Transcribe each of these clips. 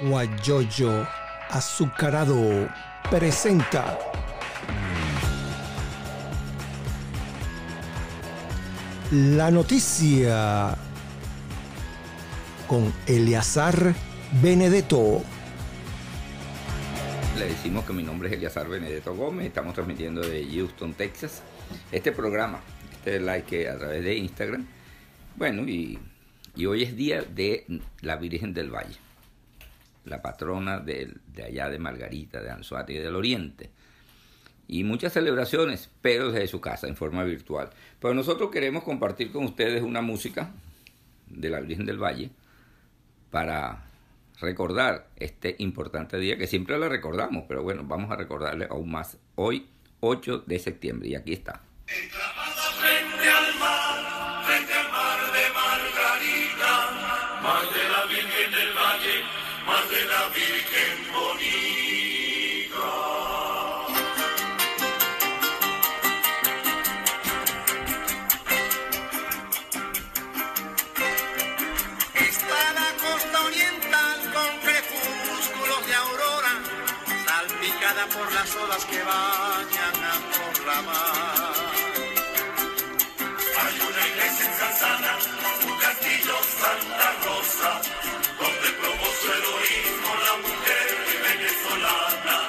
Guayoyo Azucarado presenta la noticia con Eleazar Benedetto. Le decimos que mi nombre es Eliazar Benedetto Gómez, estamos transmitiendo de Houston, Texas. Este programa, este like a través de Instagram. Bueno, y, y hoy es día de la Virgen del Valle, la patrona de, de allá de Margarita, de Anzuate y del Oriente. Y muchas celebraciones, pero desde su casa, en forma virtual. Pero nosotros queremos compartir con ustedes una música de la Virgen del Valle para recordar este importante día que siempre la recordamos, pero bueno, vamos a recordarle aún más hoy, 8 de septiembre, y aquí está. Salpicada por las olas que bañan a por la mar. Hay una iglesia en Sanzana, un castillo Santa Rosa, donde promoció el heroísmo la mujer venezolana.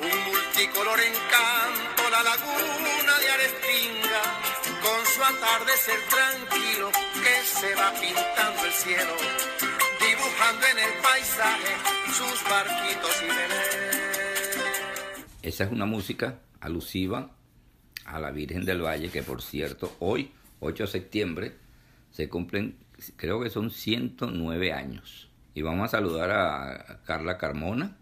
Un multicolor encanto, la laguna de Arestinga, con su atardecer tranquilo que se va pintando el cielo, dibujando en el paisaje sus barquitos y veleros. Esa es una música alusiva a la Virgen del Valle, que por cierto, hoy, 8 de septiembre, se cumplen, creo que son 109 años. Y vamos a saludar a Carla Carmona,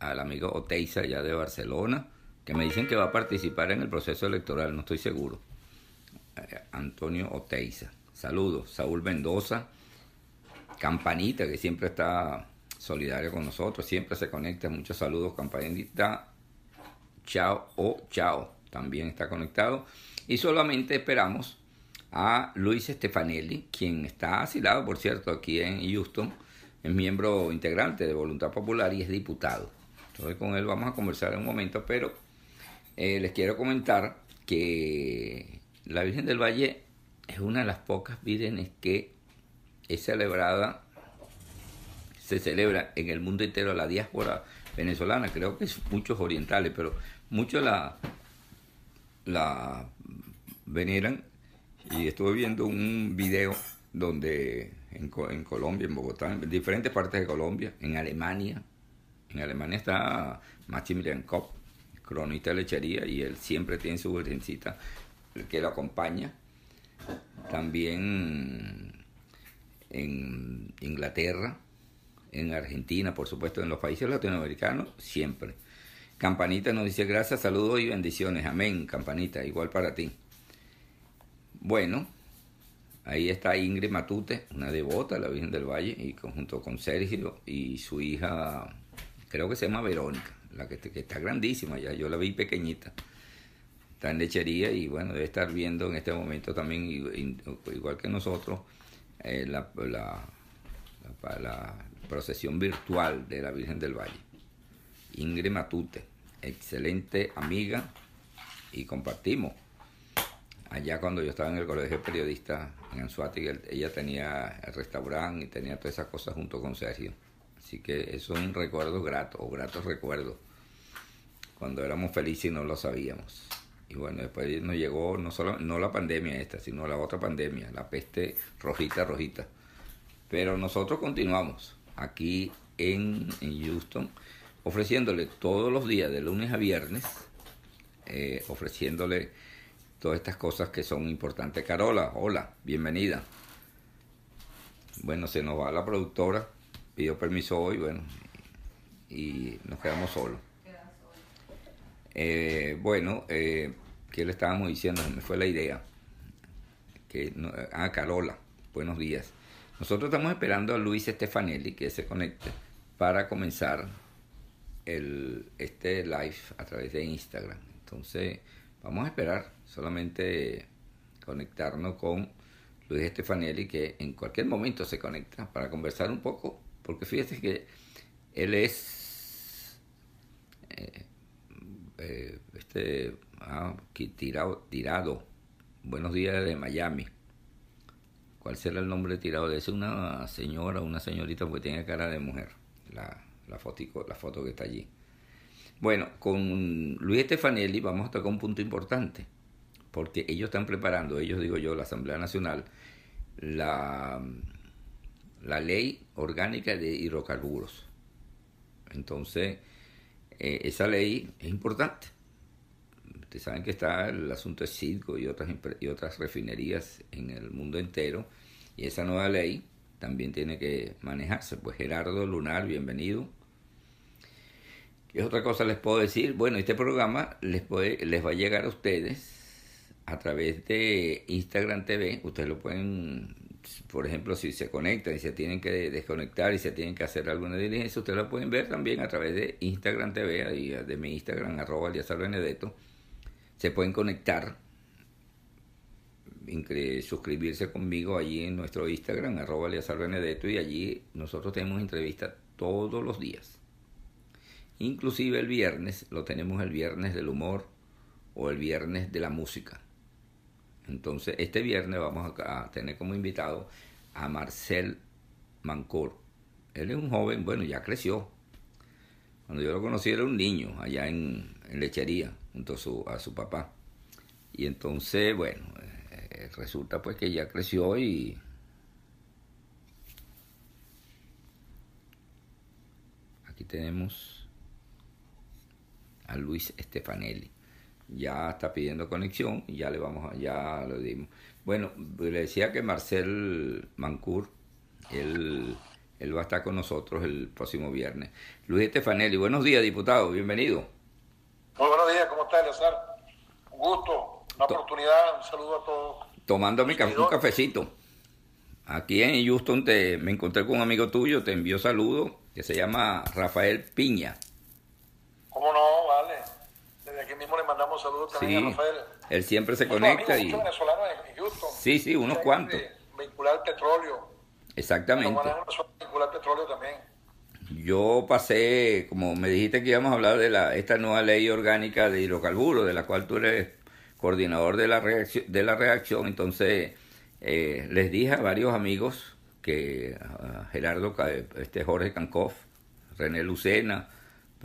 al amigo Oteiza ya de Barcelona, que me dicen que va a participar en el proceso electoral, no estoy seguro. Eh, Antonio Oteiza. Saludos. Saúl Mendoza, Campanita, que siempre está solidario con nosotros, siempre se conecta. Muchos saludos, Campanita. Chao o chao, también está conectado. Y solamente esperamos a Luis Stefanelli, quien está asilado, por cierto, aquí en Houston. Es miembro integrante de Voluntad Popular y es diputado. Entonces con él vamos a conversar en un momento, pero eh, les quiero comentar que la Virgen del Valle es una de las pocas vírgenes que es celebrada, se celebra en el mundo entero la diáspora venezolana, creo que es muchos orientales, pero muchos la, la veneran y estuve viendo un video donde en, en Colombia, en Bogotá, en diferentes partes de Colombia, en Alemania, en Alemania está Maximilian Kopp, cronista de lechería, y él siempre tiene su virgencita que lo acompaña. También en Inglaterra, en Argentina, por supuesto, en los países latinoamericanos, siempre. Campanita nos dice gracias, saludos y bendiciones. Amén, Campanita, igual para ti. Bueno, ahí está Ingrid Matute, una devota de la Virgen del Valle, y junto con Sergio y su hija, creo que se llama Verónica, la que, está grandísima ya, yo la vi pequeñita. Está en lechería y bueno, debe estar viendo en este momento también, igual que nosotros, eh, la- la procesión virtual de la Virgen del Valle. Ingrid Matute, excelente amiga y compartimos. Allá cuando yo estaba en el colegio de periodistas en Anzuategui, él- ella tenía el restaurante y tenía todas esas cosas junto con Sergio. Así que eso es un recuerdo grato, o gratos recuerdos, cuando éramos felices y no lo sabíamos. Y bueno, después nos llegó no solo no la pandemia esta, sino la otra pandemia, la peste rojita, rojita. Pero nosotros continuamos aquí en, en Houston, ofreciéndole todos los días, de lunes a viernes, eh, ofreciéndole todas estas cosas que son importantes. Carola, hola, bienvenida. Bueno, se nos va la productora, pidió permiso hoy, bueno, y nos quedamos solos. Eh, bueno, eh, ¿qué le estábamos diciendo? Me fue la idea. Que, ah, Carola, buenos días. Nosotros estamos esperando a Luis Stefanelli que se conecte para comenzar el, este live a través de Instagram. Entonces, vamos a esperar solamente conectarnos con Luis Stefanelli, que en cualquier momento se conecta para conversar un poco, porque fíjate que él es eh, eh, este ah, tirado, tirado. Buenos días de Miami. ¿Cuál será el nombre tirado? De es una señora, una señorita, porque tiene cara de mujer. La, la, la foto que está allí. Bueno, con Luis Estefanelli vamos a tocar un punto importante, porque ellos están preparando, ellos digo yo, la Asamblea Nacional, la, la ley orgánica de hidrocarburos. Entonces, eh, esa ley es importante. Ustedes saben que está el asunto de Circo y otras, y otras refinerías en el mundo entero, y esa nueva ley también tiene que manejarse. Pues Gerardo Lunar, bienvenido. ¿Qué otra cosa les puedo decir? Bueno, este programa les, puede, les va a llegar a ustedes a través de Instagram TV. Ustedes lo pueden, por ejemplo, si se conectan y se tienen que desconectar y se tienen que hacer alguna diligencia, ustedes lo pueden ver también a través de Instagram TV, de mi Instagram, arroba Benedetto. Se pueden conectar, suscribirse conmigo allí en nuestro Instagram, arroba Benedetto, y allí nosotros tenemos entrevistas todos los días. Inclusive el viernes, lo tenemos el viernes del humor o el viernes de la música. Entonces, este viernes vamos a tener como invitado a Marcel Mancor. Él es un joven, bueno, ya creció. Cuando yo lo conocí era un niño allá en, lechería junto a su, papá. Y entonces, bueno, eh, resulta pues que ya creció y aquí tenemos a Luis Stefanelli ya está pidiendo conexión y ya le vamos a, ya lo dimos. Bueno, le decía que Marcel Mancur, él, él va a estar con nosotros el próximo viernes. Luis Estefanelli, buenos días, diputado, bienvenido. Muy buenos días, ¿cómo está, Eleazar? Un gusto, una oportunidad, un saludo a todos. Tomando mi un cafecito. Aquí en Houston te, me encontré con un amigo tuyo, te envió saludos, que se llama Rafael Piña. ¿Cómo no? Vale aquí mismo le mandamos saludos también a Rafael. Él siempre se conecta. Amigos, y... venezolanos en Houston. Sí, sí, unos cuantos. Vincular petróleo. Exactamente. Vincular petróleo también. Yo pasé, como me dijiste que íbamos a hablar de la, esta nueva ley orgánica de hidrocarburos, de la cual tú eres coordinador de la reacción, de la reacción entonces eh, les dije a varios amigos que Gerardo, este Jorge Cancoff, René Lucena,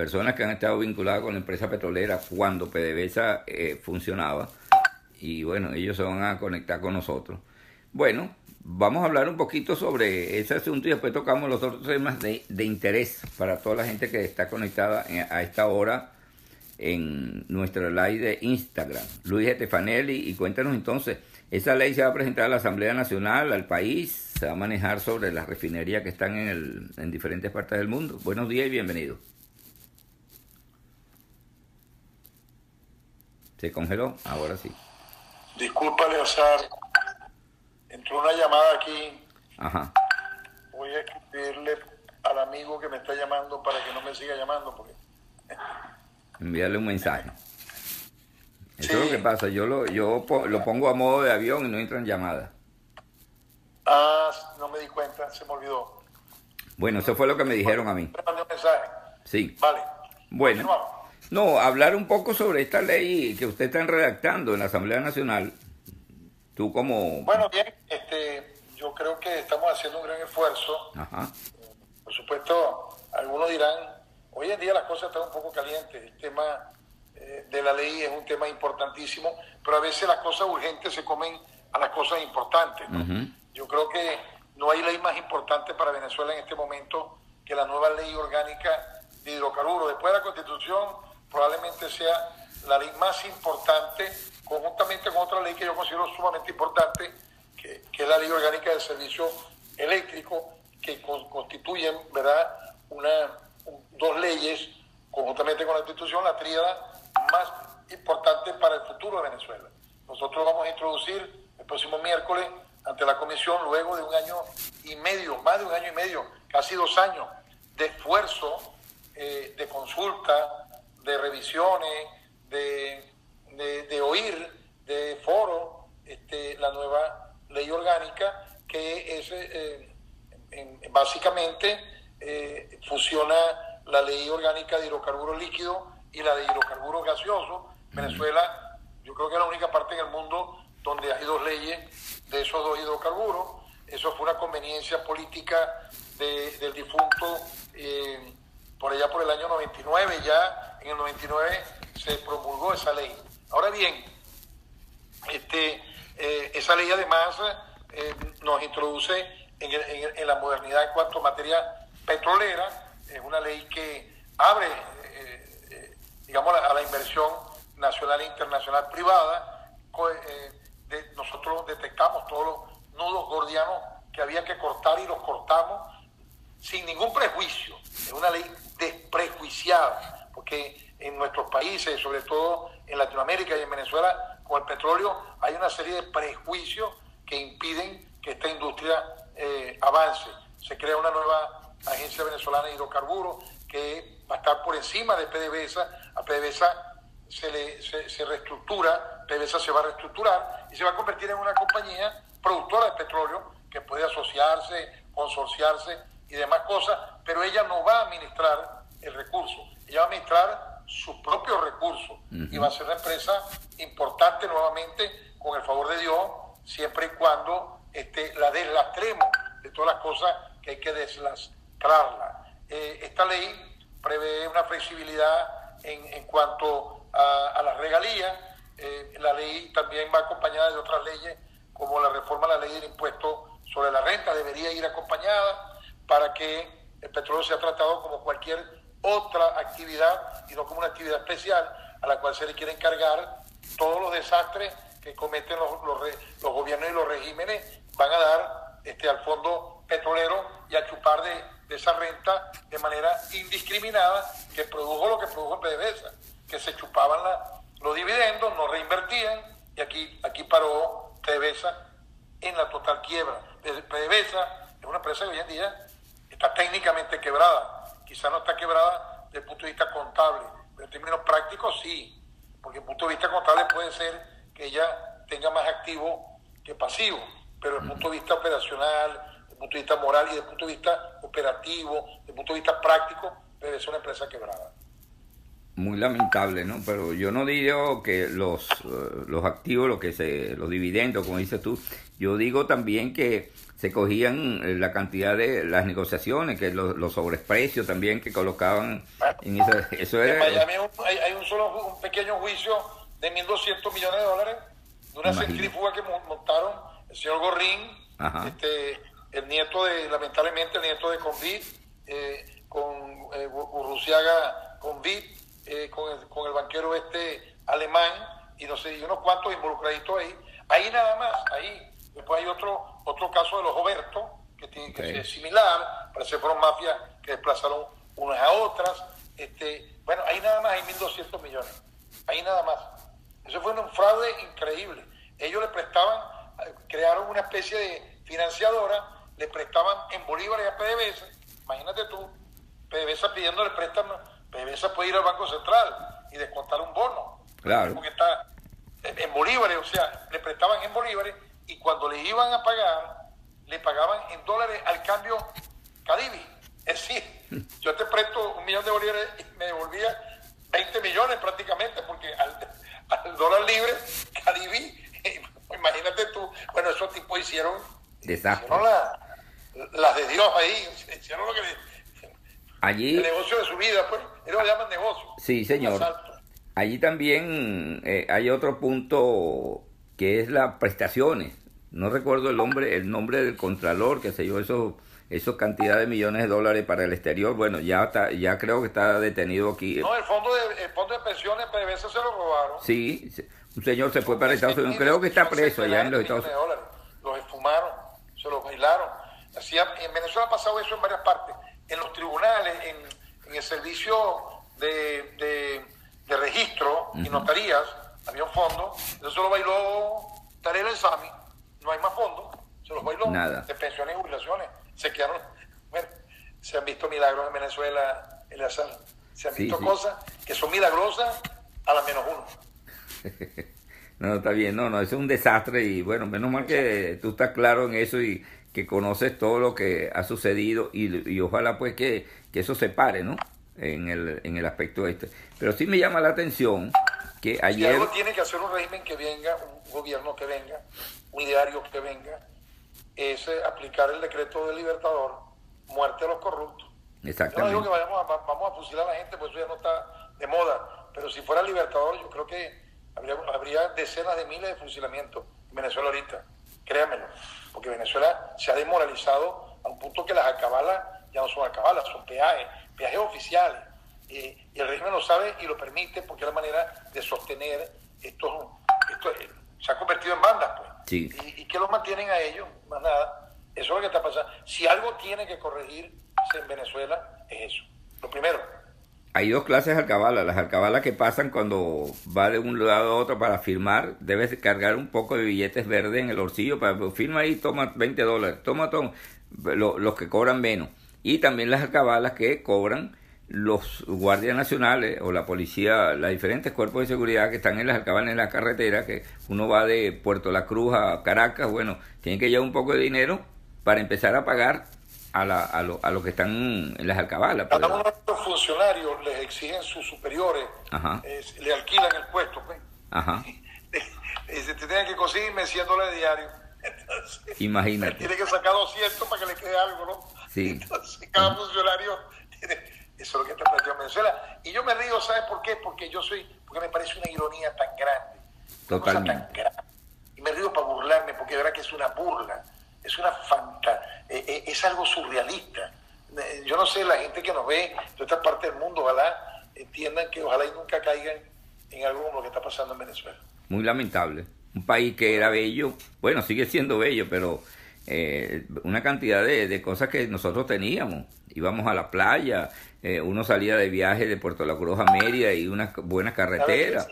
personas que han estado vinculadas con la empresa petrolera cuando PDVSA eh, funcionaba. Y bueno, ellos se van a conectar con nosotros. Bueno, vamos a hablar un poquito sobre ese asunto y después tocamos los otros temas de, interés para toda la gente que está conectada a esta hora en nuestra live de Instagram. Luis Estefanelli, y cuéntanos entonces, esa ley se va a presentar a la Asamblea Nacional, al país, se va a manejar sobre las refinerías que están en, el, en diferentes partes del mundo. Buenos días y bienvenidos. ¿Se congeló? Ahora sí. Disculpa, Leozar. Entró una llamada aquí. Ajá. Voy a escribirle al amigo que me está llamando para que no me siga llamando. Porque... Enviarle un mensaje. Eso es lo que pasa. Yo lo, yo lo pongo a modo de avión y no entran llamadas. Ah, no me di cuenta, se me olvidó. Bueno, eso fue lo que me dijeron a mí. mandé un mensaje. Sí. Vale. Bueno. No, hablar un poco sobre esta ley que usted está redactando en la Asamblea Nacional. Tú como... Bueno, bien, este, yo creo que estamos haciendo un gran esfuerzo. Ajá. Por supuesto, algunos dirán, hoy en día las cosas están un poco calientes. El tema eh, de la ley es un tema importantísimo, pero a veces las cosas urgentes se comen a las cosas importantes. Yo creo que no hay ley más importante para Venezuela en este momento que la nueva ley orgánica de hidrocarburos. Después de la Constitución probablemente sea la ley más importante, conjuntamente con otra ley que yo considero sumamente importante, que, es la ley orgánica del servicio eléctrico, que constituyen ¿verdad? Una, dos leyes, conjuntamente con la Constitución, la tríada más importante para el futuro de Venezuela. Nosotros vamos a introducir el próximo miércoles ante la Comisión, luego de un año y medio, más de un año y medio, casi dos años de esfuerzo, eh, de consulta, de revisiones, de, de, oír de foro este, la nueva ley orgánica que es eh, básicamente eh, fusiona la ley orgánica de hidrocarburos líquidos y la de hidrocarburos gaseosos. Venezuela, yo creo que es la única parte en el mundo donde hay dos leyes de esos dos hidrocarburos. Eso fue una conveniencia política de- del difunto eh, por allá por el año 99. Ya en el 99 se promulgó esa ley. Ahora bien, este, eh, esa ley además eh, nos introduce en, la modernidad en cuanto a materia petrolera. Es una ley que abre, eh, digamos, a la inversión nacional e internacional privada. Nosotros detectamos todos los nudos gordianos que había que cortar y los cortamos sin ningún prejuicio. Es una ley desprejuiciada, porque en nuestros países, sobre todo en Latinoamérica y en Venezuela, con el petróleo, hay una serie de prejuicios que impiden que esta industria eh, avance. Se crea una nueva agencia venezolana de hidrocarburos que va a estar por encima de PDVSA. A PDVSA se, le, reestructura, PDVSA se va a reestructurar y se va a convertir en una compañía productora de petróleo que puede asociarse, consorciarse y demás cosas, pero ella no va a administrar el recurso, ella va a administrar sus propios recursos y va a ser una empresa importante nuevamente con el favor de Dios, siempre y cuando este, la deslastremos de todas las cosas que hay que deslastrarla. Eh, esta ley prevé una flexibilidad en, en cuanto a, las regalías. Eh, la ley también va acompañada de otras leyes, como la reforma a la ley del impuesto sobre la renta, debería ir acompañada para que el petróleo sea tratado como cualquier otra actividad y no como una actividad especial a la cual se le quiere encargar todos los desastres que cometen los, los, gobiernos y los regímenes van a dar este, al fondo petrolero y a chupar de, de esa renta de manera indiscriminada que produjo lo que produjo PDVSA, que se chupaban la- los dividendos, no reinvertían y aquí, aquí paró PDVSA en la total quiebra. PDVSA es una empresa que hoy en día está técnicamente quebrada, quizá no está quebrada desde el punto de vista contable, pero en términos prácticos sí, porque desde el punto de vista contable puede ser que ella tenga más activo que pasivo, pero desde el punto de vista operacional, desde el punto de vista moral y desde el punto de vista operativo, desde el punto de vista práctico, debe ser una empresa quebrada. Muy lamentable, ¿no? Pero yo no digo que los, eh, los activos, lo que se, los dividendos, como dices tú, yo digo también que se cogían eh, la cantidad de las negociaciones, que los, los sobreprecios también que colocaban en eso, eso En era Miami hay un- hay, hay un solo un pequeño juicio de 1.200 millones de dólares de una centrífuga que mon- montaron el señor Gorrín, Ajá. este, el nieto de, lamentablemente, el nieto de Convid, eh, con eh, Gurruciaga Convid, eh, con, el, con el banquero este alemán, y no sé, y unos cuantos involucraditos ahí. Ahí nada más, ahí. Después hay otro otro caso de los Oberto, que, tiene, que Ok. es similar, parece que fueron mafias que desplazaron unas a otras. Este, bueno, ahí nada más hay 1.200 millones. Ahí nada más. Eso fue un fraude increíble. Ellos le prestaban, crearon una especie de financiadora, le prestaban en bolívares a PDVSA. Imagínate tú, PDVSA pidiéndole préstamo. PDVSA puede ir al Banco Central y descontar un bono. Claro. Porque está en bolívares, o sea, le prestaban en bolívares y cuando le iban a pagar, le pagaban en dólares al cambio Cadivi. Es decir, yo te presto un millón de bolívares y me devolvía 20 millones prácticamente, porque al, al dólar libre, Cadivi, imagínate tú, bueno, esos tipos hicieron, desastre. hicieron la- las de Dios ahí, hicieron lo que le- el Allí, negocio de su vida, pues, ellos lo llaman negocio. Sí, señor. Allí también eh, hay otro punto que es las prestaciones. No recuerdo el nombre, el nombre del contralor que se dio eso, eso cantidad de millones de dólares para el exterior. Bueno, ya está, ya creo que está detenido aquí. No, el fondo de, el fondo de pensiones, PDVSA se lo robaron. Sí, un señor se fue para Estados Unidos. Creo que está preso allá en los Estados Unidos. Los esfumaron, se los bailaron. Hacía, en Venezuela ha pasado eso en varias partes. En los tribunales, en, en el servicio de, de, de registro y notarías, había un fondo. Eso se lo bailó Tarela el Sami. No hay más fondos. Se los bailó. Nada. De pensiones y jubilaciones. Se quedaron. Bueno, se han visto milagros en Venezuela, en la sala. Se han Sí, visto sí. cosas que son milagrosas a la menos uno. No, está bien, no, no, es un desastre y bueno, menos mal que tú estás claro en eso y que conoces todo lo que ha sucedido y, y ojalá pues que, que, eso se pare, ¿no? En el, en el aspecto este. Pero sí me llama la atención que ayer... Algo tiene que hacer un régimen que venga, un gobierno que venga, un diario que venga, es eh, aplicar el decreto del Libertador, muerte a los corruptos. Exactamente. Yo no digo que vayamos a, vamos a fusilar a la gente, pues eso ya no está de moda, pero si fuera Libertador yo creo que habría, habría decenas de miles de fusilamientos en Venezuela ahorita, créanmelo, porque Venezuela se ha desmoralizado a un punto que las alcabalas ya no son alcabalas, son peajes, peajes oficiales, y el régimen lo sabe y lo permite porque es la manera de sostener estos, estos se ha convertido en bandas, pues. Sí. ¿Y, ¿Y qué los mantienen a ellos? Más nada. Eso es lo que está pasando. Si algo tiene que corregir en Venezuela, es eso. Lo primero. Hay dos clases de alcabalas. Las alcabalas que pasan cuando va de un lado a otro para firmar, debes cargar un poco de billetes verdes en el bolsillo para firma ahí, toma 20 dólares, toma, toma los, los que cobran menos. Y también las alcabalas que cobran los guardias nacionales o la policía, los diferentes cuerpos de seguridad que están en las alcabalas en la carretera, que uno va de Puerto La Cruz a Caracas, bueno, tienen que llevar un poco de dinero para empezar a pagar a, la, a, lo, a los que están en las alcabalas. Cada uno de los funcionarios les exigen sus superiores, eh, le alquilan el puesto, pues. Ajá. y se te tienen que conseguirme 100 dólares diarios. Entonces, Imagínate. Tiene que sacar 200 para que le quede algo, ¿no? Sí. Entonces, cada funcionario tiene eso es lo que está planteando Venezuela. Y yo me río, ¿sabes por qué? Porque yo soy, porque me parece una ironía tan grande. Totalmente. Tan grande. Y me río para burlarme, porque de verdad que es una burla. Es una fanta, eh, eh, es algo surrealista. Eh, yo no sé, la gente que nos ve de esta parte del mundo, ojalá entiendan que ojalá y nunca caigan en algo como lo que está pasando en Venezuela. Muy lamentable. Un país que era bello, bueno, sigue siendo bello, pero eh, una cantidad de, de, cosas que nosotros teníamos. Íbamos a la playa, eh, uno salía de viaje de Puerto La Cruz a Mérida y unas buenas carreteras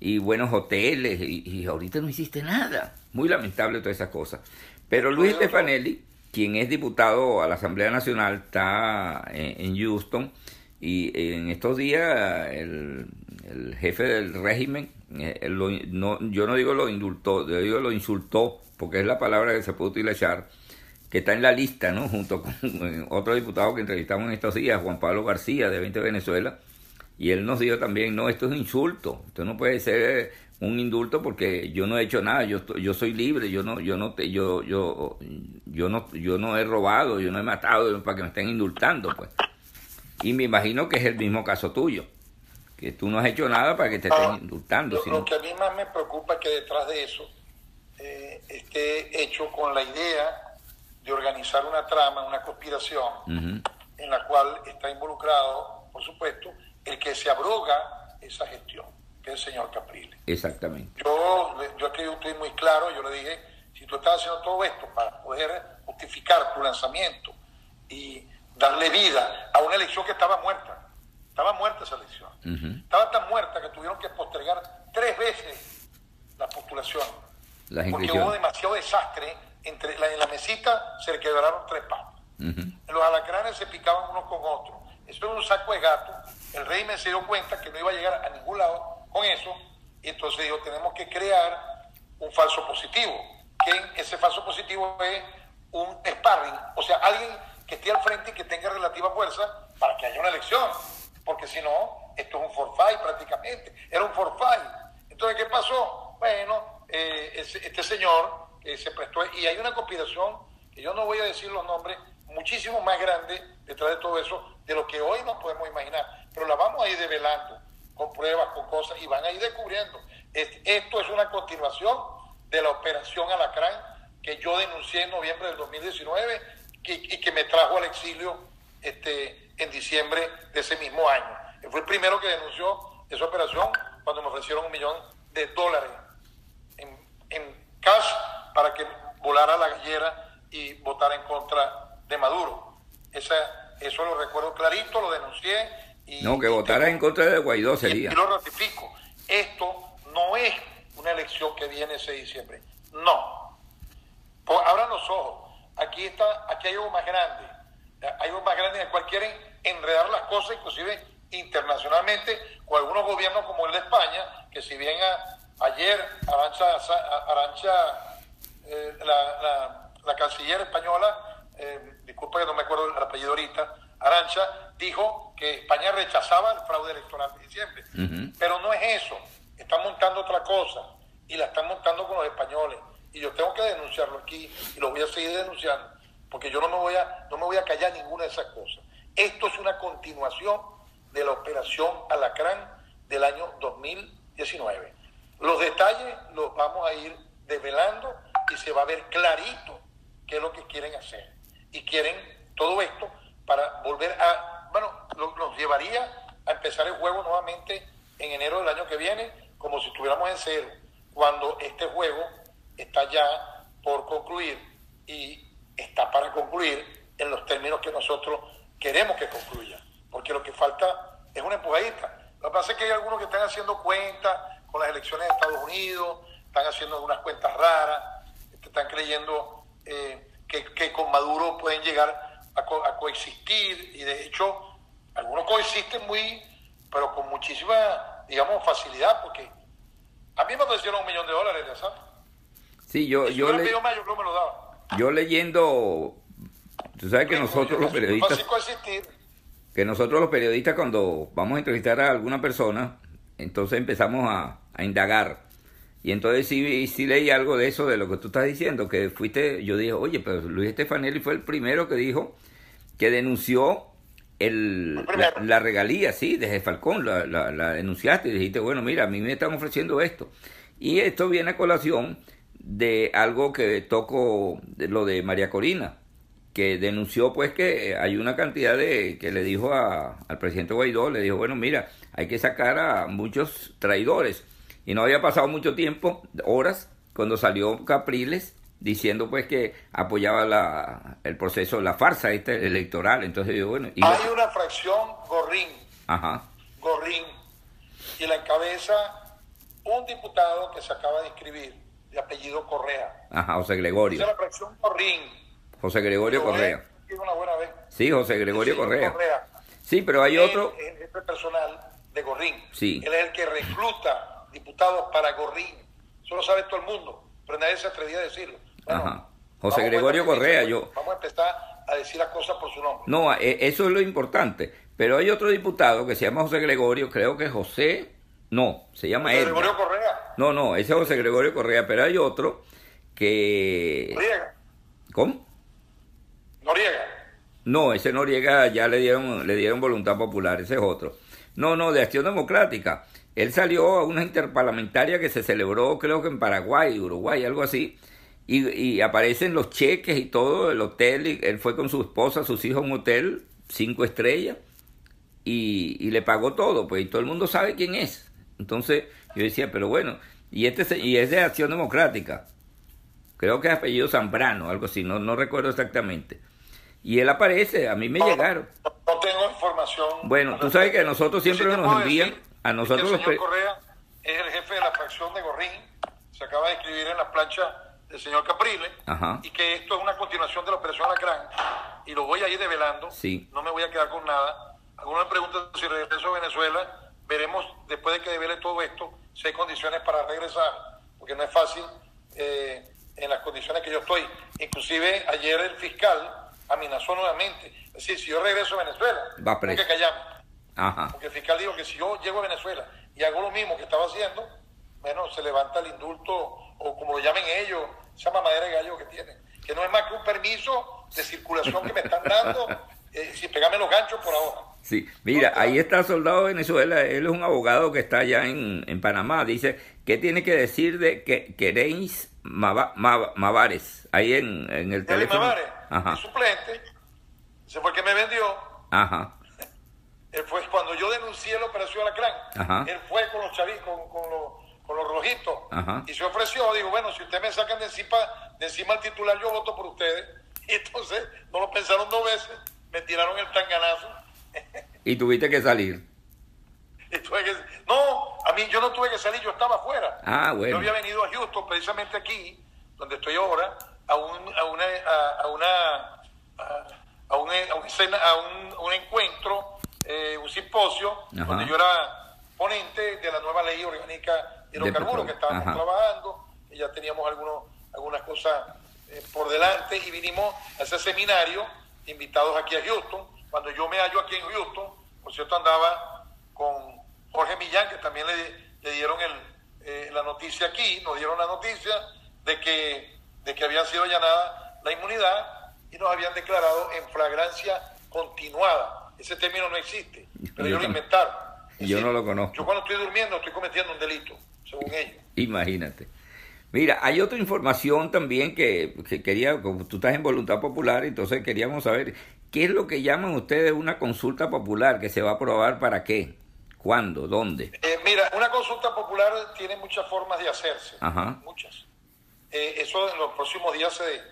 y buenos hoteles y, y, ahorita no hiciste nada. Muy lamentable todas esas cosas. Pero Luis Stefanelli, quien es diputado a la Asamblea Nacional, está en, en Houston y en estos días el, el jefe del régimen, eh, no, yo no digo lo indultó, yo digo lo insultó, porque es la palabra que se puede utilizar, que está en la lista, ¿no? Junto con otro diputado que entrevistamos en estos días, Juan Pablo García, de 20 Venezuela, y él nos dijo también, no, esto es un insulto, esto no puede ser un indulto porque yo no he hecho nada, yo yo soy libre, yo no yo no te, yo yo yo no yo no he robado, yo no he matado para que me estén indultando, pues. Y me imagino que es el mismo caso tuyo, que tú no has hecho nada para que te estén ah, indultando. Lo, sino... lo que a mí más me preocupa es que detrás de eso eh, esté hecho con la idea de organizar una trama, una conspiración, uh -huh. en la cual está involucrado, por supuesto, el que se abroga esa gestión, que es el señor Capriles. Exactamente. Yo, yo aquí estoy muy claro, yo le dije, si tú estás haciendo todo esto para poder justificar tu lanzamiento y darle vida a una elección que estaba muerta, estaba muerta esa elección, uh -huh. estaba tan muerta que tuvieron que postergar tres veces la postulación, porque hubo demasiado desastre entre la, en la mesita se le quebraron tres patas. Uh -huh. Los alacranes se picaban unos con otros. Eso era un saco de gato. El régimen se dio cuenta que no iba a llegar a ningún lado con eso. Y entonces dijo, tenemos que crear un falso positivo. Que ese falso positivo es un sparring. O sea, alguien que esté al frente y que tenga relativa fuerza para que haya una elección. Porque si no, esto es un forfait prácticamente. Era un forfait. Entonces, ¿qué pasó? Bueno, eh, este señor eh, se prestó y hay una conspiración que yo no voy a decir los nombres muchísimo más grande detrás de todo eso de lo que hoy nos podemos imaginar pero la vamos a ir develando con pruebas, con cosas y van a ir descubriendo esto es una continuación de la operación Alacrán que yo denuncié en noviembre del 2019 que, y que me trajo al exilio este, en diciembre de ese mismo año fue el primero que denunció esa operación cuando me ofrecieron un millón de dólares en, en cash para que volara la gallera y votara en contra de Maduro. Esa, eso lo recuerdo clarito, lo denuncié. Y, no, que votara en contra de Guaidó sería. Y, lo ratifico. Esto no es una elección que viene ese diciembre. No. Pues abran los ojos. Aquí está, aquí hay algo más grande. Hay algo más grande en el cual quieren enredar las cosas, inclusive internacionalmente, con algunos gobiernos como el de España, que si bien a, ayer Arancha, Arancha eh, la, la, la, canciller española, eh, disculpa que no me acuerdo el apellido ahorita, Arancha, dijo que España rechazaba el fraude electoral de diciembre. Pero no es eso, están montando otra cosa y la están montando con los españoles. Y yo tengo que denunciarlo aquí y lo voy a seguir denunciando, porque yo no me voy a, no me voy a callar ninguna de esas cosas. Esto es una continuación de la operación Alacrán del año 2019. Los detalles los vamos a ir desvelando y se va a ver clarito qué es lo que quieren hacer. Y quieren todo esto para volver a, bueno, nos llevaría a empezar el juego nuevamente en enero del año que viene, como si estuviéramos en cero, cuando este juego está ya por concluir y está para concluir en los términos que nosotros queremos que concluya, porque lo que falta es una empujadita. Lo que pasa es que hay algunos que están haciendo cuentas con las elecciones de Estados Unidos, están haciendo algunas cuentas raras, están creyendo eh, que, que, con Maduro pueden llegar a, a, coexistir y de hecho algunos coexisten muy, pero con muchísima, digamos, facilidad, porque a mí me ofrecieron un millón de dólares, ¿ya sabes? Sí, yo, si yo, le... yo creo que me lo daba. yo leyendo, tú sabes que nosotros los periodistas, que nosotros los periodistas cuando vamos a entrevistar a alguna persona, entonces empezamos a, a indagar. Y entonces sí, sí leí algo de eso, de lo que tú estás diciendo, que fuiste, yo dije, oye, pero Luis Estefanelli fue el primero que dijo, que denunció el, la regalía, sí, desde Falcón, la, la, la denunciaste y dijiste, bueno, mira, a mí me están ofreciendo esto. Y esto viene a colación de algo que toco, de lo de María Corina, que denunció pues que hay una cantidad de, que le dijo a- al presidente Guaidó, le dijo, bueno, mira, hay que sacar a muchos traidores. Y no había pasado mucho tiempo, horas, cuando salió Capriles diciendo pues que apoyaba la, el proceso, la farsa este electoral. Entonces yo, bueno, y Hay una fracción Gorrín, ajá, Gorrín, y la encabeza un diputado que se acaba de inscribir, de apellido Correa. ajá, José Esa es Gregorio, la fracción Gorrín. José Gregorio Correa. tiene una buena vez. Sí, José Gregorio señor Correa. Sí, pero hay Él otro, es el jefe personal de Gorrín. Sí. Él es el que recluta diputados para Gorrín. Eso lo sabe todo el mundo, pero nadie se atrevía a decirlo. Bueno, Ajá. José Gregorio Correa, yo- Vamos a empezar a decir las cosas por su nombre. No, e- eso es lo importante. Pero hay otro diputado que se llama José Gregorio, creo que José, no, se llama José Edgar. Gregorio Correa, No, no, ese es José Gregorio Correa, pero hay otro que... Noriega, ¿Cómo? Noriega. No, ese Noriega ya le dieron, le dieron voluntad popular, ese es otro. No, no, de Acción Democrática. Él salió a una interparlamentaria que se celebró, creo que en Paraguay, Uruguay, algo así, y, aparecen los cheques y todo, el hotel, y él fue con su esposa, sus hijos a un hotel, cinco estrellas, y, le pagó todo, pues, y todo el mundo sabe quién es. Entonces, yo decía, pero bueno, y este y es de Acción Democrática. Creo que es apellido Zambrano, algo así, no, no recuerdo exactamente. Y él aparece, a mí me No, llegaron. No, tengo información. Bueno, tú sabes que a nosotros siempre Sí nos envían, a nosotros que el señor Correa es el jefe de la fracción de Gorrín, se acaba de escribir en la plancha del señor Capriles, Ajá. y que esto es una continuación de la operación Alacrán, y lo voy a ir develando, Sí. no me voy a quedar con nada. Algunos me preguntan si regreso a Venezuela, veremos después de que devele todo esto, si hay condiciones para regresar, porque no es fácil eh, en las condiciones que yo estoy. Inclusive ayer el fiscal amenazó nuevamente, es decir, si yo regreso a Venezuela, Va preso. que callarme. Ajá. Porque el fiscal dijo que si yo llego a Venezuela y hago lo mismo que estaba haciendo, bueno, se levanta el indulto, o como lo llamen ellos, esa mamadera de gallo que tienen, que no es más que un permiso de circulación que me están dando, eh, sin pegarme los ganchos por ahora. Sí, mira, ahí está Soldado de Venezuela, él es un abogado que está allá en, en Panamá, dice, ¿qué tiene que decir de que Queréis Mava- Mava- Mavares? Ahí en, en el teléfono. Mavares, Ajá, el suplente, ese fue el que me vendió, ajá, él fue cuando yo denuncié la operación Alacrán, Ajá. él fue con los chavitos, con, con los, con los rojitos, Ajá. y se ofreció, digo, bueno, si ustedes me sacan de encima, de encima el titular, yo voto por ustedes. Y entonces no lo pensaron dos veces, me tiraron el tanganazo. y tuviste que salir. Que- no, a mí yo no tuve que salir, yo estaba afuera. Ah, bueno. Yo había venido a Houston, precisamente aquí, donde estoy ahora, a un, a una, a, a una, a, un, a un a un, un encuentro, eh, un simposio, Ajá. donde yo era ponente de la nueva ley orgánica de hidrocarburos que estábamos ajá. trabajando, y ya teníamos algunos, algunas cosas eh, por delante y vinimos a ese seminario invitados aquí a Houston. Cuando yo me hallo aquí en Houston, por cierto andaba con Jorge Millán, que también le, le dieron el, eh, la noticia aquí, nos dieron la noticia de que, de que había sido allanada la inmunidad y nos habían declarado en flagrancia continuada. Ese término no existe, pero Yo ellos lo inventaron. Yo no lo conozco. Yo cuando estoy durmiendo estoy cometiendo un delito, según ellos. Imagínate. Mira, hay otra información también que, que quería, como tú estás en voluntad popular, entonces queríamos saber qué es lo que llaman ustedes una consulta popular que se va a aprobar para qué, cuándo, dónde. Eh, mira, una consulta popular tiene muchas formas de hacerse, Ajá. muchas. Eh, eso en los próximos días se,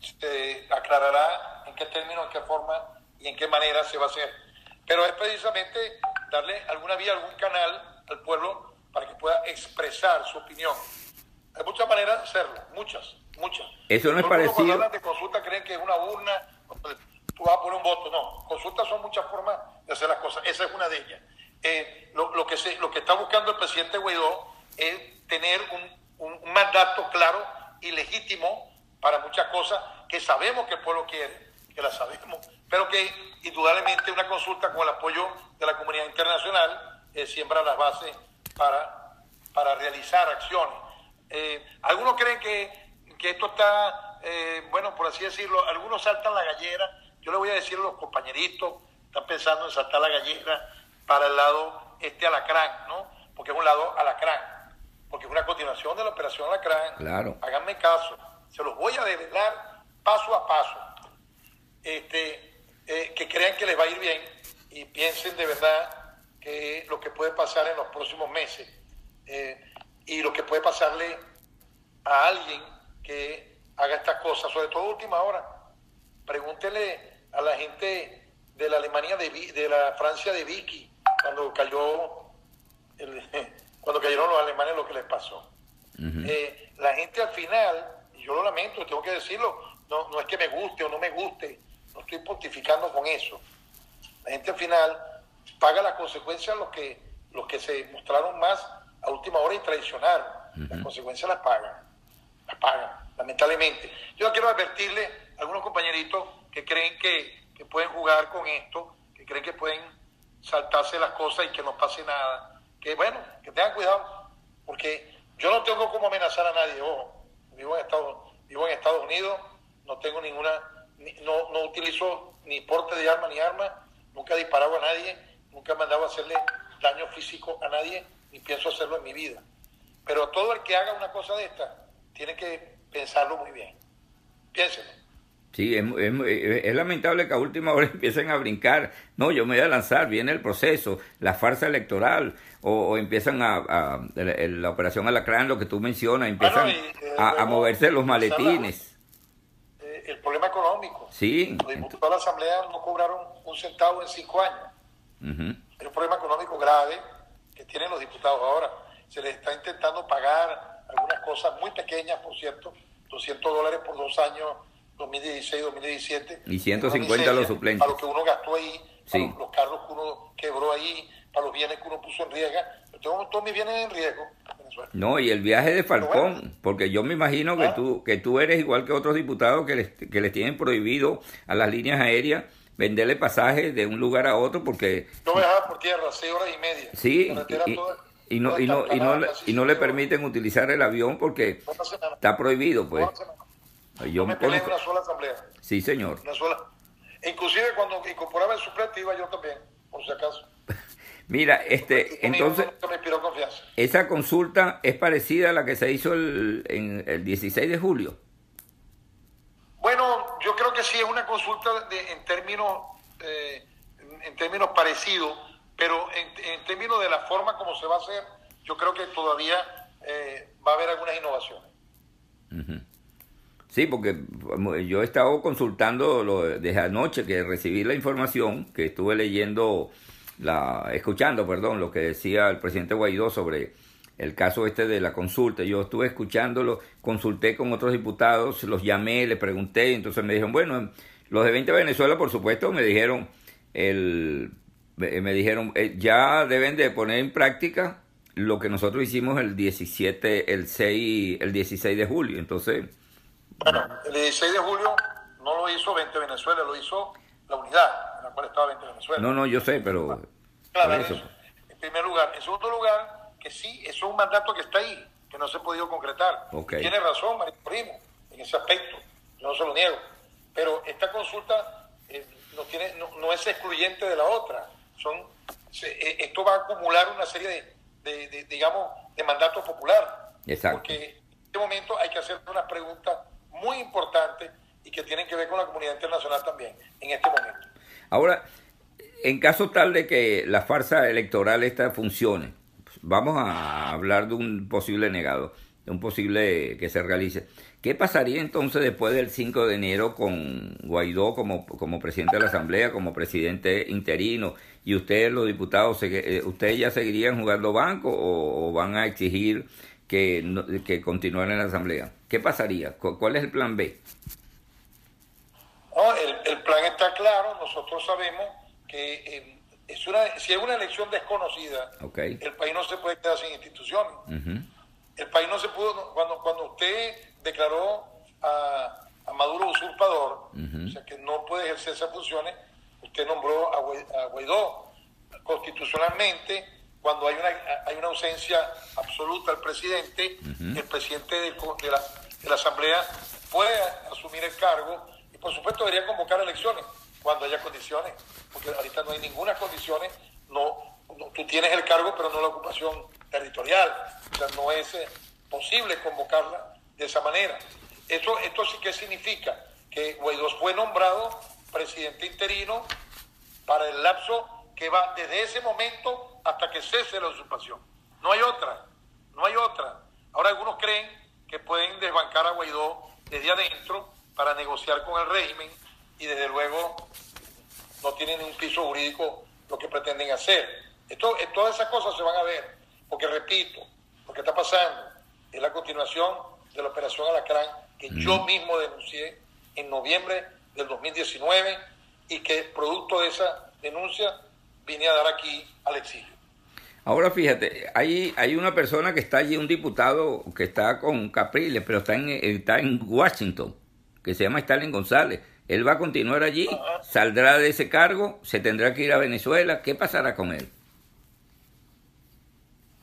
se aclarará en qué términos, en qué forma y en qué manera se va a hacer. Pero es precisamente darle alguna vía, algún canal al pueblo para que pueda expresar su opinión. Hay muchas maneras de hacerlo, muchas, muchas. Eso no es parecido- Cuando hablan de consulta creen que es una urna, tú vas a poner un voto. No, consultas son muchas formas de hacer las cosas. Esa es una de ellas. Eh, lo, lo que se, lo que está buscando el presidente Guaidó es tener un, un- mandato claro y legítimo para muchas cosas que sabemos que el pueblo quiere, que las sabemos, pero que indudablemente una consulta con el apoyo de la comunidad internacional eh, siembra las bases para, para realizar acciones. Eh, algunos creen que, que esto está, eh, bueno, por así decirlo, algunos saltan la gallera. Yo le voy a decir a los compañeritos, están pensando en saltar la gallera para el lado este alacrán, ¿no? Porque es un lado alacrán, porque es una continuación de la operación alacrán. Claro. Háganme caso, se los voy a develar paso a paso. Este, eh, que crean que les va a ir bien y piensen de verdad que lo que puede pasar en los próximos meses eh, y lo que puede pasarle a alguien que haga estas cosas, sobre todo última hora. Pregúntele a la gente de la Alemania, de, de la Francia de Vicky, cuando cayó, el- cuando cayeron los alemanes, lo que les pasó. Eh, la gente al final, y yo lo lamento, tengo que decirlo, no, no es que me guste o no me guste, no estoy pontificando con eso. La gente al final paga las consecuencias los que, los que se mostraron más a última hora y traicionaron. Las consecuencias las pagan, las pagan, lamentablemente. Yo quiero advertirle a algunos compañeritos que creen que, que pueden jugar con esto, que creen que pueden saltarse las cosas y que no pase nada. Que bueno, que tengan cuidado, porque yo no tengo como amenazar a nadie, ojo, vivo en Estados, vivo en Estados Unidos, no tengo ninguna, ni- no, no utilizo ni porte de arma ni arma, nunca he disparado a nadie, nunca he mandado a hacerle daño físico a nadie, ni pienso hacerlo en mi vida. Pero todo el que haga una cosa de esta, tiene que pensarlo muy bien. Piénselo. Sí, es, es- es lamentable que a última hora empiecen a brincar. No, yo me voy a lanzar, viene el proceso, la farsa electoral, o, o empiezan a, la operación Alacrán, lo que tú mencionas, empiezan Bueno, y, eh, a, moverse los la- maletines. Eh, el problema económico. Sí, Los diputados de la Asamblea no cobraron un centavo en cinco años. Ujú. Es un problema económico grave que tienen los diputados ahora. Se les está intentando pagar algunas cosas muy pequeñas, por cierto, 200 dólares por dos años, 2016, 2017. Y 150 Una miseria los suplentes. Para lo que uno gastó ahí, para Sí. los, los carros que uno quebró ahí, para los bienes que uno puso en riesgo. Yo tengo todos mis bienes en riesgo Venezuela. No, y el viaje de Falcón, bueno. porque yo me imagino que Ah. tú, que tú eres igual que otros diputados que les, que les tienen prohibido a las líneas aéreas venderle pasajes de un lugar a otro porque Yo viajaba por tierra, seis horas y media. sí, y, toda- y no, y, no, y, no, y no le permiten utilizar el avión porque está prohibido, pues. Yo me peleé en una sola asamblea. Sí, señor. Una sola. E Inclusive cuando incorporaba el suplente iba yo también, por si acaso. Mira, este, entonces, esa consulta es parecida a la que se hizo el, en el 16 de julio. Bueno, yo creo que sí es una consulta de- en términos eh, en, términos parecidos, pero en, en términos de la forma como se va a hacer, yo creo que todavía eh, va a haber algunas innovaciones. Sí, porque yo he estado consultando lo- desde anoche que recibí la información, que estuve leyendo, la, escuchando, perdón, lo que decía el presidente Guaidó sobre el caso este de la consulta. Yo estuve escuchándolo, consulté con otros diputados, los llamé, les pregunté, entonces me dijeron, bueno, los de 20 Venezuela, por supuesto, me dijeron, el, me me dijeron, eh, ya deben de poner en práctica lo que nosotros hicimos el 17, el 6, el 16 de julio. Entonces, Bueno, el 16 de julio no lo hizo 20 Venezuela, lo hizo la unidad en la cual estaba 20 Venezuela. No, no, yo sé, pero... Claro, por eso. eso, en primer lugar. En segundo lugar, que sí, eso es un mandato que está ahí, que no se ha podido concretar. Ok. Tiene razón, María Primo, en ese aspecto. Yo no se lo niego. Pero esta consulta eh, no, tiene, no, no es excluyente de la otra. Son, se- eh, esto va a acumular una serie de, de- de, digamos, de mandato popular. Exacto. Porque en este momento hay que hacer unas preguntas muy importantes y que tienen que ver con la comunidad internacional también, en este momento. Ahora, en caso tal de que la farsa electoral esta funcione, vamos a hablar de un posible negado, de un posible que se realice. ¿Qué pasaría entonces después del 5 de enero con Guaidó como, como presidente de la Asamblea, como presidente interino? ¿Y ustedes, los diputados, eh, ustedes ya seguirían jugando banco o van a exigir que, no- que continúen en la Asamblea? ¿Qué pasaría? ¿Cu- ¿Cuál es el plan B? No, el, el plan está claro, nosotros sabemos que eh, es una, si es una elección desconocida, Ok. el país no se puede quedar sin instituciones. El país no se pudo, cuando, cuando usted declaró a, a Maduro usurpador, o sea que no puede ejercer esas funciones, usted nombró a, a Guaidó. Constitucionalmente, cuando hay una, hay una ausencia absoluta del presidente, el presidente de, la, de la Asamblea puede asumir el cargo y por supuesto debería convocar elecciones cuando haya condiciones, porque ahorita no hay ninguna condiciones, no, no- tú tienes el cargo pero no la ocupación territorial, o sea, no es eh, posible convocarla de esa manera. Esto, esto sí que significa que Guaidó fue nombrado presidente interino para el lapso que va desde ese momento hasta que cese la usurpación. No hay otra, no hay otra. Ahora algunos creen que pueden desbancar a Guaidó desde adentro para negociar con el régimen y desde luego no tienen un piso jurídico lo que pretenden hacer. Esto, eh, todas esas cosas se van a ver, porque repito, lo que está pasando es la continuación de la operación Alacrán que yo mismo denuncié en noviembre del 2019 y que producto de esa denuncia vine a dar aquí al exilio. Ahora fíjate, hay, hay una persona que está allí, un diputado que está con Capriles, pero está en, está en Washington, que se llama Stalin González. Él va a continuar allí, saldrá de ese cargo, se tendrá que ir a Venezuela. ¿Qué pasará con él?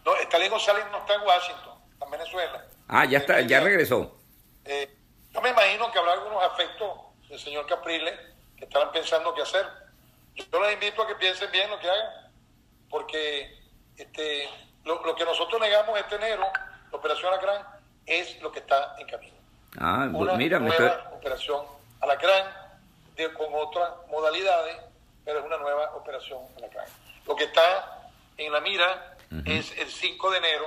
No, Stalin González no está en Washington, está en Venezuela. Ah, ya está, ya regresó. eh, yo me imagino que habrá algunos afectos del señor Capriles que estarán pensando qué hacer. Yo les invito a que piensen bien lo que hagan, porque este, lo, lo que nosotros negamos este enero, la operación Alacrán, es lo que está en camino. Ah, Una mira, nueva operación Alacrán de, con otras modalidades, pero es una nueva operación Alacrán. Lo que está en la mira es el 5 de enero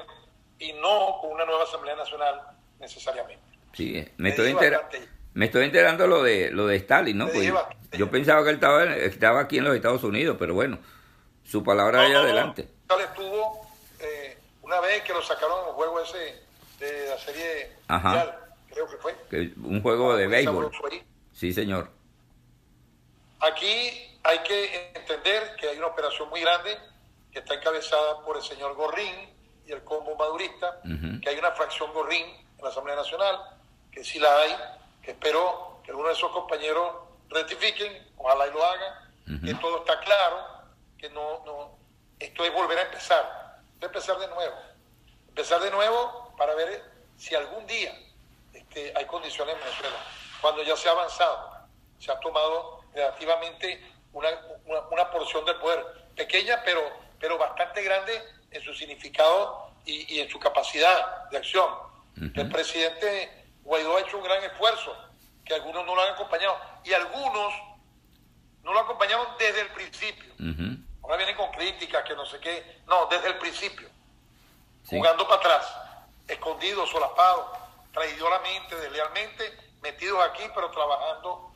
y no con una nueva Asamblea Nacional necesariamente. sí, me Me estoy, entera- me estoy enterando lo de lo de Stalin, ¿no? Pues yo pensaba que él estaba, estaba aquí en los Estados Unidos, pero bueno, su palabra No, no, no. Estuvo eh, una vez que lo sacaron en el juego ese de la serie Ajá. mundial, creo que fue. Que un juego de Muy béisbol. Sí, señor. Aquí hay que entender que hay una operación muy grande que está encabezada por el señor Gorrín y el combo madurista, que hay una fracción Gorrín en la Asamblea Nacional, que sí la hay, que espero que alguno de esos compañeros rectifiquen, ojalá y lo hagan, que todo está claro, que no, no, esto es volver a empezar, empezar de nuevo, empezar de nuevo para ver si algún día este, hay condiciones en Venezuela, cuando ya se ha avanzado, se ha tomado relativamente una, una, una porción del poder, pequeña pero, pero bastante grande en su significado y, y en su capacidad de acción. El presidente Guaidó ha hecho un gran esfuerzo, que algunos no lo han acompañado, y algunos no lo acompañaron desde el principio. Ujú. Ahora vienen con críticas, que no sé qué. No, desde el principio. Sí. Jugando para atrás, escondidos, solapados, traidoramente, deslealmente, metidos aquí, pero trabajando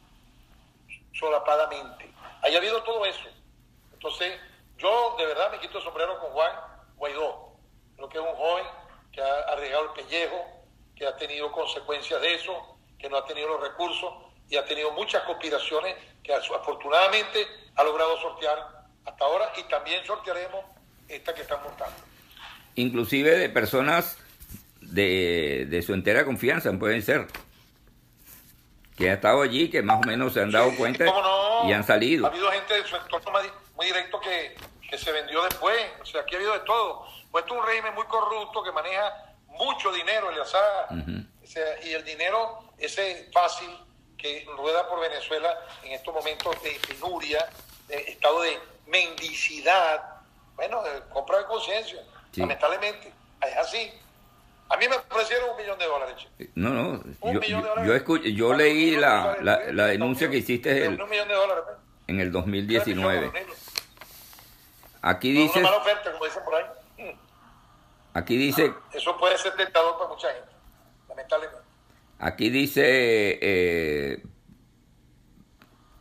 solapadamente. Haya habido todo eso. Entonces, yo de verdad me quito el sombrero con Juan Guaidó. Creo que es un joven que ha arriesgado el pellejo, que ha tenido consecuencias de eso, que no ha tenido los recursos y ha tenido muchas conspiraciones que afortunadamente ha logrado sortear hasta ahora y también sortearemos esta que están montando. Inclusive de personas de, de su entera confianza, pueden ser. que ha estado allí, que más o menos se han dado Sí, cuenta no. y han salido. Ha habido gente de su entorno muy directo que, que se vendió después. O sea, aquí ha habido de todo. Pues esto es un régimen muy corrupto que maneja mucho dinero, Eleazar. O sea, y el dinero ese fácil que rueda por Venezuela en estos momentos de penuria, de estado de mendicidad, bueno, de compra de conciencia, Sí. lamentablemente. Es así. A mí me ofrecieron un millón de dólares. che. No, no, Un yo, millón de dólares. yo escuché- yo leí la, la, la denuncia que hiciste el- Un millón de dólares. pues. en el Una 2019. millón, Aquí Una dice, mala oferta, como dicen por ahí. Aquí dice, Eso puede ser tentador para mucha gente, lamentablemente. aquí dice eh,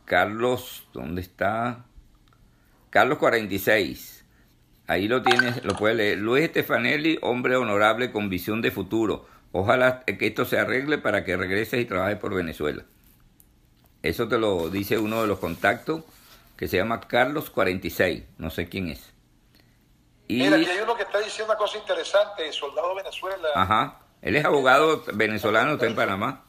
Carlos, ¿dónde está? Carlos 46. Ahí lo tienes, lo puedes leer. Luis Estefanelli, hombre honorable con visión de futuro. Ojalá que esto se arregle para que regreses y trabajes por Venezuela. Eso te lo dice uno de los contactos que se llama Carlos 46. No sé quién es. Y, Mira, aquí hay uno que está diciendo una cosa interesante, soldado de Venezuela. Ajá. Él es abogado venezolano, está en Panamá.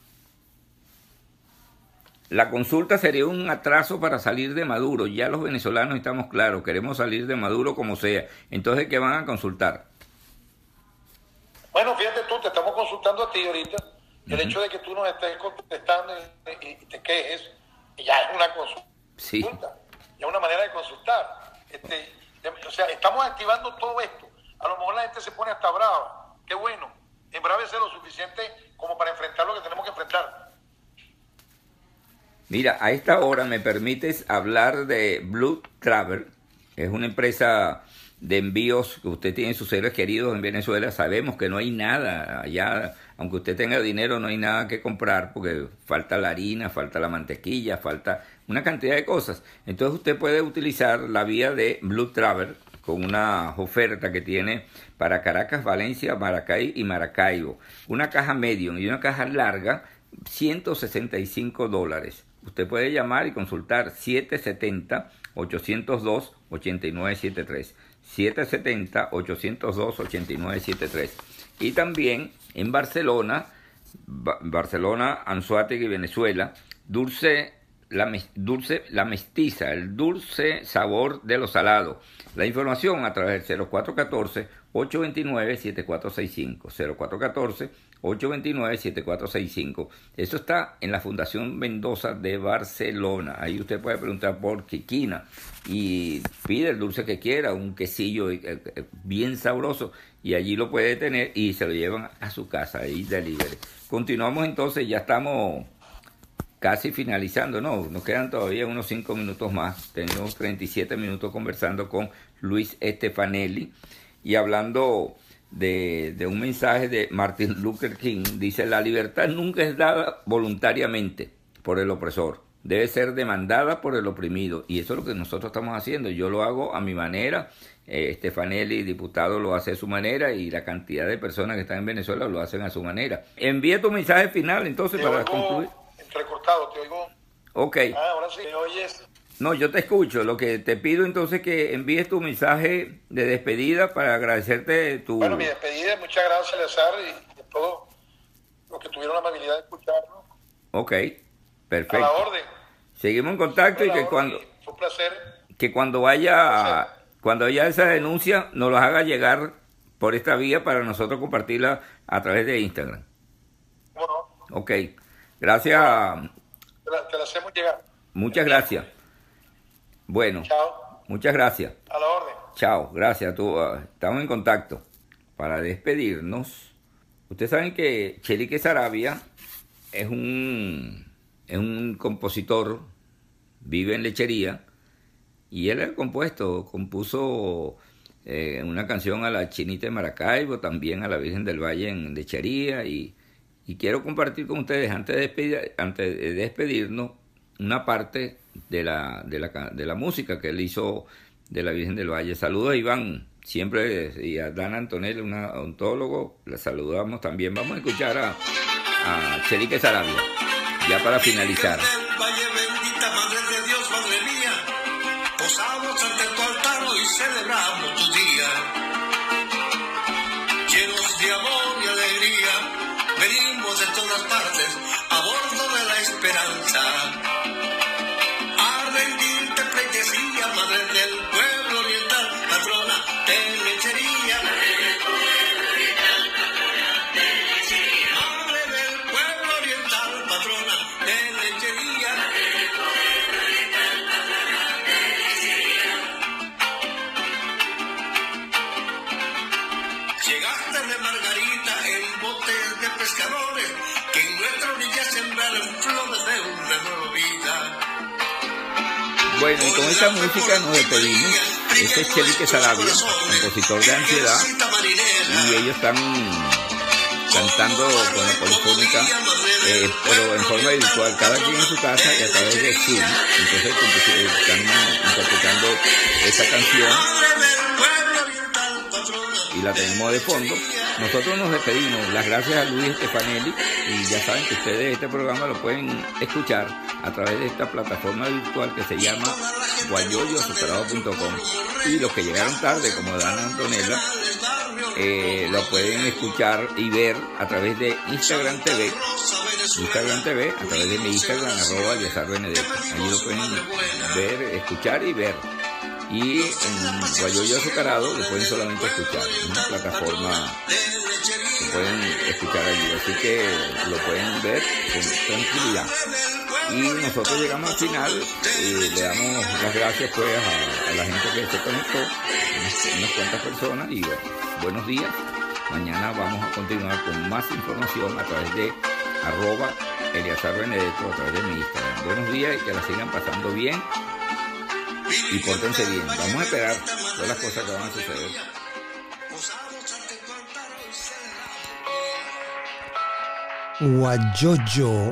La consulta sería un atraso para salir de Maduro. Ya los venezolanos estamos claros, queremos salir de Maduro como sea. Entonces, ¿qué van a consultar? Bueno, fíjate tú, te estamos consultando a ti ahorita. El hecho de que tú nos estés contestando y, y- y te quejes, ya es una consulta. Sí. Ya es una manera de consultar. Este, o sea, estamos activando todo esto. A lo mejor la gente se pone hasta brava. Qué bueno. Embravece lo suficiente como para enfrentar lo que tenemos que enfrentar. Mira, a esta hora me permites hablar de Blue Travel. Es una empresa de envíos que usted tiene sus seres queridos en Venezuela. Sabemos que no hay nada allá, aunque usted tenga dinero, no hay nada que comprar porque falta la harina, falta la mantequilla, falta una cantidad de cosas. Entonces usted puede utilizar la vía de Blue Travel con una oferta que tiene para Caracas, Valencia, Maracay y Maracaibo. Una caja medium y una caja larga, 165 dólares. Usted puede llamar y consultar 770-802-8973. 770-802-8973. Y también en Barcelona, Ba- Barcelona, Anzuategui, Venezuela, dulce la, dulce la mestiza, el dulce sabor de lo salado. La información a través del 0414-829-7465. 0414-829-7465. Eso está en la Fundación Mendoza de Barcelona. Ahí usted puede preguntar por Quiquina y pide el dulce que quiera, un quesillo eh, eh, bien sabroso y allí lo puede tener y se lo llevan a su casa, ahí delivery. Continuamos entonces, ya estamos casi finalizando, no, nos quedan todavía unos 5 minutos más. Tenemos 37 minutos conversando con Luis Estefanelli y hablando de, de un mensaje de Martin Luther King. Dice, la libertad nunca es dada voluntariamente por el opresor, debe ser demandada por el oprimido. Y eso es lo que nosotros estamos haciendo. Yo lo hago a mi manera. Eh, Stefanelli, diputado, lo hace a su manera y la cantidad de personas que están en Venezuela lo hacen a su manera. Envíe tu mensaje final entonces Te para oigo concluir. entrecortado, te oigo. Ok. Ah, ahora sí, ¿me oyes? No, yo te escucho. Lo que te pido entonces que envíes tu mensaje de despedida para agradecerte tu... Bueno, mi despedida, muchas gracias, y a todos los que tuvieron la amabilidad de escucharnos. Ok, A la perfecto. orden. Seguimos en contacto y que orden, cuando, y Fue un placer. que cuando vaya cuando haya esa denuncia nos los haga llegar por esta vía para nosotros compartirla a través de Instagram. ¿Cómo no? Ok, gracias, Te la, te la hacemos llegar. muchas gracias. Bueno, Chao. muchas gracias. A la orden. Chao, gracias. Tú, ah, estamos en contacto. Para despedirnos, ustedes saben que Chelique Sarabia es un, es un compositor, vive en lechería, y él ha compuesto, compuso eh, una canción a la Chinita de Maracaibo, también a la Virgen del Valle en lechería, y, y quiero compartir con ustedes, antes de, despedir, antes de despedirnos, una parte de la, de, la, de la música que él hizo de la Virgen del Valle. Saludos a Iván, siempre, y a Dan Antonelli, un odontólogo, la saludamos también. Vamos a escuchar a, a Chelique Sarabia, ya para finalizar. Celebramos tu día. Y alegría, venimos de. Bueno, y con esta música nos despedimos. Este es Chelique Sarabia, compositor de Ansiedad, y ellos están cantando con la polifónica, eh, pero en forma virtual, cada quien en su casa y a través de Zoom. Entonces están interpretando esta canción y la tenemos de fondo. Nosotros nos despedimos. Las gracias a Luis Stefanelli y ya saben que ustedes este programa lo pueden escuchar a través de esta plataforma virtual que se llama guayoyoazucarado.com y los que llegaron tarde como Dana Antonella eh, lo pueden escuchar y ver a través de Instagram TV Instagram TV a través de mi Instagram arroba Benedetto allí lo pueden ver, escuchar y ver. Y en Guayoyo Azucarado lo pueden solamente escuchar. En una plataforma que pueden escuchar allí así que lo pueden ver con tranquilidad y nosotros llegamos al final y le damos las gracias pues a, la gente que se conectó unas, unas cuantas personas y bueno, buenos días mañana vamos a continuar con más información a través de arroba Eliazar Benedetto a través de mi Instagram buenos días y que la sigan pasando bien y pórtense bien. Vamos a esperar todas las cosas que van a suceder. Guayoyo